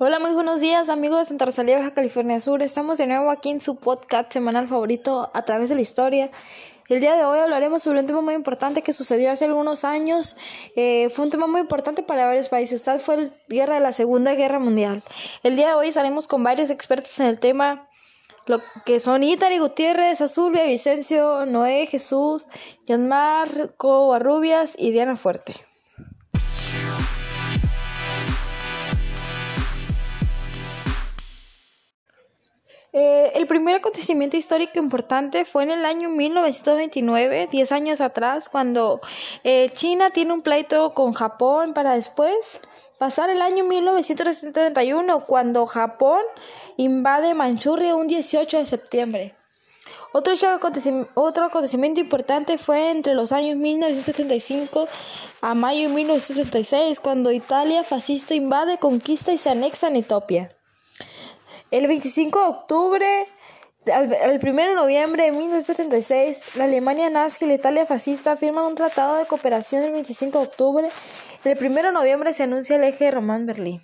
Hola, muy buenos días amigos de Santa Rosalía, Baja California Sur. Estamos de nuevo aquí en su podcast semanal favorito a través de la historia. El día de hoy hablaremos sobre un tema muy importante que sucedió hace algunos años. Eh, fue un tema muy importante para varios países. Tal fue la guerra de la Segunda Guerra Mundial. El día de hoy estaremos con varios expertos en el tema, lo que son Itari Gutiérrez, Azulvia, Vicencio, Noé, Jesús, Yanmar, Covarrubias y Diana Fuerte. Eh, el primer acontecimiento histórico importante fue en el año 1929, 10 años atrás, cuando eh, China tiene un pleito con Japón para después pasar el año 1931, cuando Japón invade Manchuria un 18 de septiembre. Otro, otro acontecimiento importante fue entre los años 1935 a mayo de 1936, cuando Italia fascista invade, conquista y se anexa en Etiopía. El 25 de octubre, el 1 de noviembre de 1936, la Alemania nazi y la Italia fascista firman un tratado de cooperación el 25 de octubre. El 1 de noviembre se anuncia el eje de Román-Berlín.